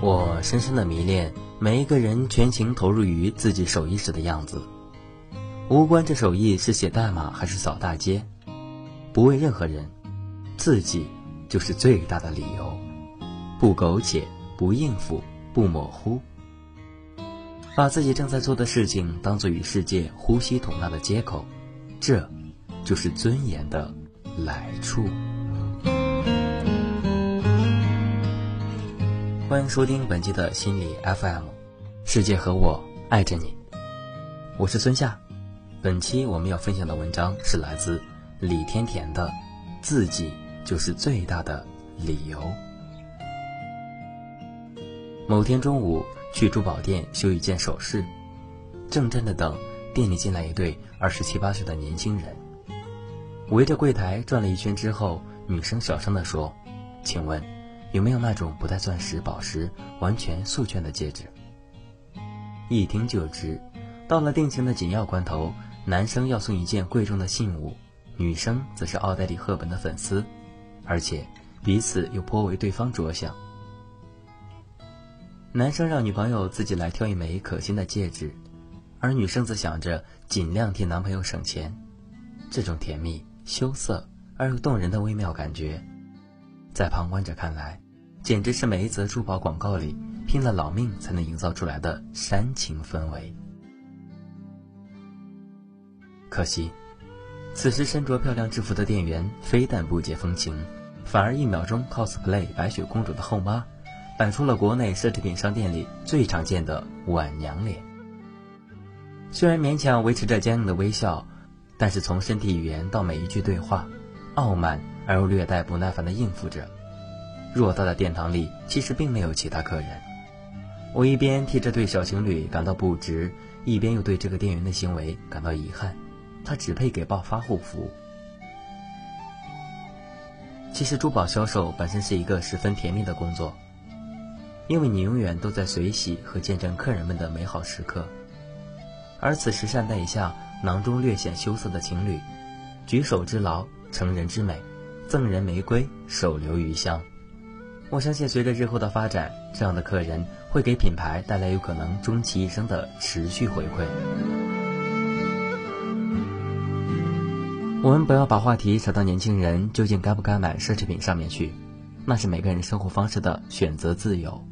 我深深的迷恋每一个人全情投入于自己手艺时的样子，无关这手艺是写代码还是扫大街，不为任何人，自己就是最大的理由。不苟且，不应付，不模糊，把自己正在做的事情当做与世界呼吸同纳的接口，这，就是尊严的来处。欢迎收听本期的心理 FM，世界和我爱着你，我是孙夏。本期我们要分享的文章是来自李甜甜的《自己就是最大的理由》。某天中午去珠宝店修一件首饰，正站的等店里进来一对二十七八岁的年轻人，围着柜台转了一圈之后，女生小声地说：“请问。”有没有那种不带钻石、宝石、完全素圈的戒指？一听就知，到了定情的紧要关头，男生要送一件贵重的信物，女生则是奥黛丽·赫本的粉丝，而且彼此又颇为对方着想。男生让女朋友自己来挑一枚可心的戒指，而女生则想着尽量替男朋友省钱。这种甜蜜、羞涩而又动人的微妙感觉。在旁观者看来，简直是每一则珠宝广告里拼了老命才能营造出来的煽情氛围。可惜，此时身着漂亮制服的店员非但不解风情，反而一秒钟 cosplay 白雪公主的后妈，摆出了国内奢侈品商店里最常见的晚娘脸。虽然勉强维持着坚硬的微笑，但是从身体语言到每一句对话，傲慢。而又略带不耐烦地应付着。偌大的殿堂里，其实并没有其他客人。我一边替这对小情侣感到不值，一边又对这个店员的行为感到遗憾。他只配给暴发户服务。其实，珠宝销售本身是一个十分甜蜜的工作，因为你永远都在随喜和见证客人们的美好时刻。而此时，善待一下囊中略显羞涩的情侣，举手之劳，成人之美。赠人玫瑰，手留余香。我相信，随着日后的发展，这样的客人会给品牌带来有可能终其一生的持续回馈。我们不要把话题扯到年轻人究竟该不该买奢侈品上面去，那是每个人生活方式的选择自由。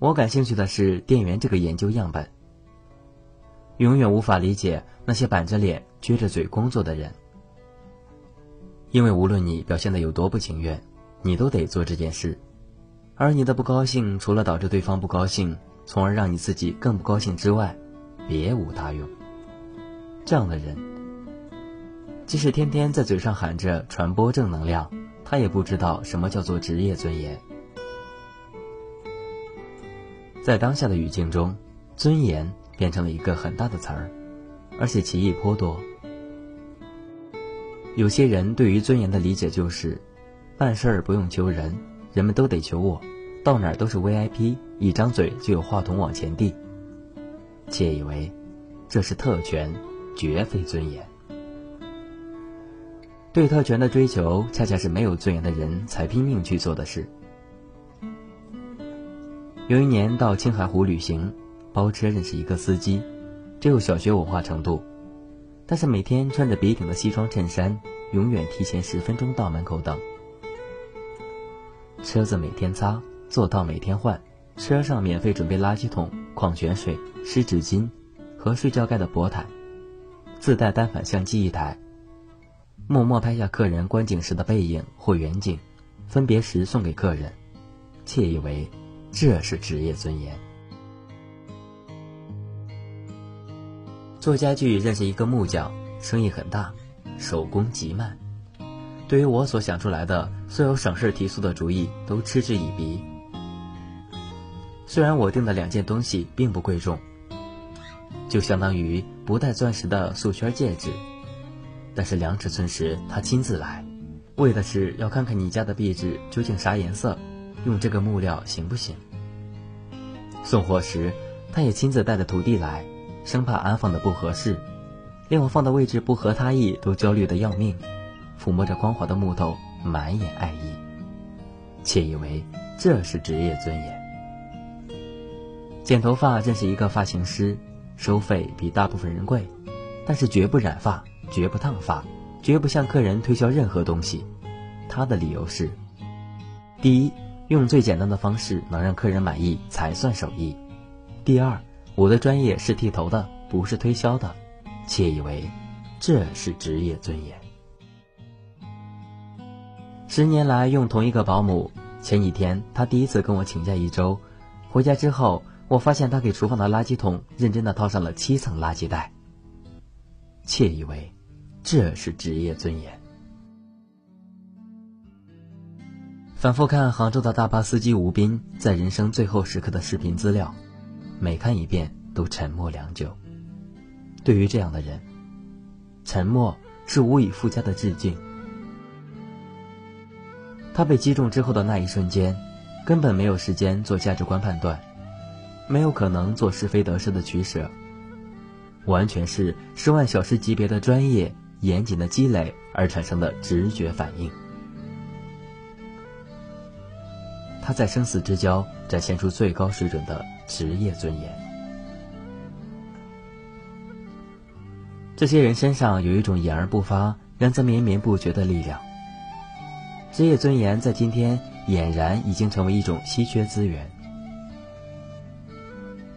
我感兴趣的是店员这个研究样本。永远无法理解那些板着脸、撅着嘴工作的人。因为无论你表现的有多不情愿，你都得做这件事，而你的不高兴除了导致对方不高兴，从而让你自己更不高兴之外，别无他用。这样的人，即使天天在嘴上喊着传播正能量，他也不知道什么叫做职业尊严。在当下的语境中，尊严变成了一个很大的词儿，而且歧义颇多。有些人对于尊严的理解就是，办事儿不用求人，人们都得求我，到哪儿都是 VIP，一张嘴就有话筒往前递，窃以为这是特权，绝非尊严。对特权的追求，恰恰是没有尊严的人才拼命去做的事。有一年到青海湖旅行，包车认识一个司机，只有小学文化程度。但是每天穿着笔挺的西装衬衫，永远提前十分钟到门口等。车子每天擦，座套每天换，车上免费准备垃圾桶、矿泉水、湿纸巾和睡觉盖的薄毯，自带单反相机一台，默默拍下客人观景时的背影或远景，分别时送给客人，窃以为这是职业尊严。做家具认识一个木匠，生意很大，手工极慢。对于我所想出来的所有省事提速的主意，都嗤之以鼻。虽然我订的两件东西并不贵重，就相当于不带钻石的素圈戒指，但是量尺寸时他亲自来，为的是要看看你家的壁纸究竟啥颜色，用这个木料行不行。送货时，他也亲自带着徒弟来。生怕安放的不合适，连我放的位置不合他意都焦虑的要命，抚摸着光滑的木头，满眼爱意，窃以为这是职业尊严。剪头发认识一个发型师，收费比大部分人贵，但是绝不染发，绝不烫发，绝不向客人推销任何东西。他的理由是：第一，用最简单的方式能让客人满意才算手艺；第二，我的专业是剃头的，不是推销的。窃以为这是职业尊严。十年来用同一个保姆，前几天他第一次跟我请假一周，回家之后，我发现他给厨房的垃圾桶认真的套上了七层垃圾袋。窃以为这是职业尊严。反复看杭州的大巴司机吴斌在人生最后时刻的视频资料，每看一遍都沉默良久。对于这样的人，沉默是无以复加的致敬。他被击中之后的那一瞬间，根本没有时间做价值观判断，没有可能做是非得失的取舍，完全是十万小时级别的专业、严谨的积累而产生的直觉反应。他在生死之交展现出最高水准的职业尊严。这些人身上有一种言而不发、让咱绵绵不绝的力量。职业尊严在今天俨然已经成为一种稀缺资源。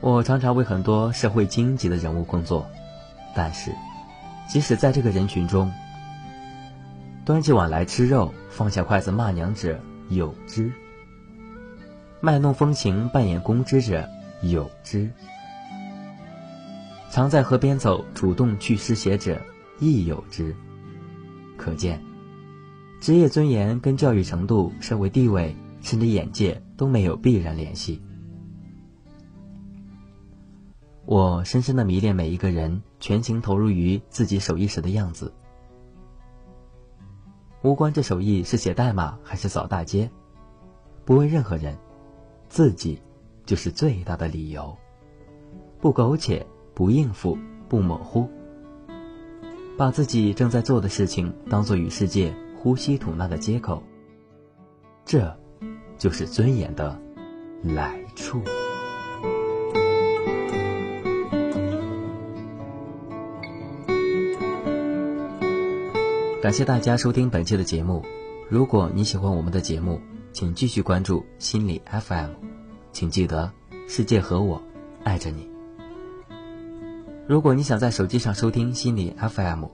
我常常为很多社会荆棘的人物工作，但是，即使在这个人群中，端起碗来吃肉、放下筷子骂娘者有之。卖弄风情、扮演公知者有之；常在河边走、主动去湿鞋者亦有之。可见，职业尊严跟教育程度、社会地位甚至眼界都没有必然联系。我深深的迷恋每一个人全情投入于自己手艺时的样子，无关这手艺是写代码还是扫大街，不问任何人。自己，就是最大的理由。不苟且，不应付，不模糊，把自己正在做的事情当做与世界呼吸吐纳的接口。这，就是尊严的来处。感谢大家收听本期的节目。如果你喜欢我们的节目，请继续关注心理 FM，请记得世界和我爱着你。如果你想在手机上收听心理 FM，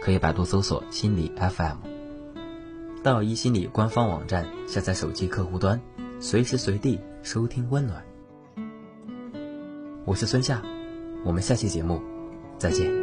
可以百度搜索心理 FM，到一心理官方网站下载手机客户端，随时随地收听温暖。我是孙夏，我们下期节目再见。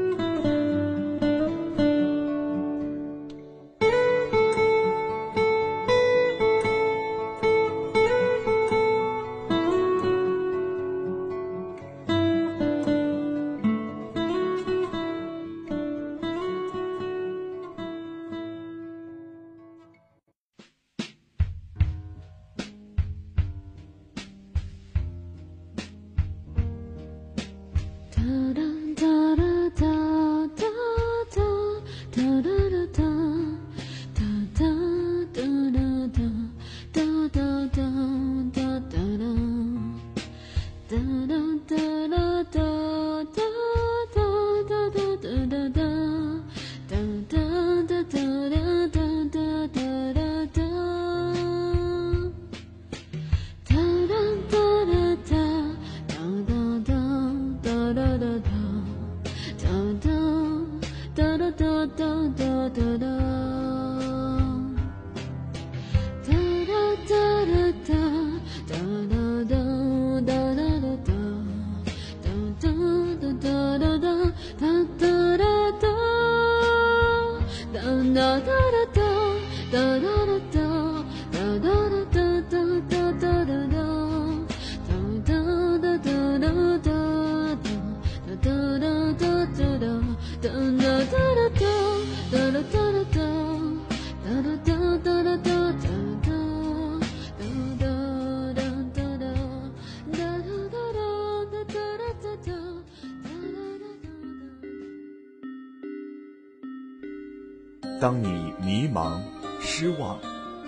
当你迷茫、失望、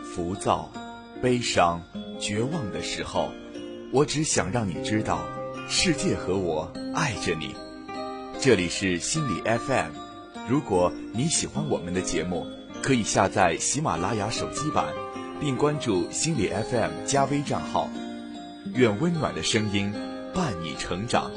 浮躁、悲伤、绝望的时候，我只想让你知道，世界和我爱着你。这里是心理 FM，如果你喜欢我们的节目，可以下载喜马拉雅手机版，并关注心理 FM 加微账号。愿温暖的声音伴你成长。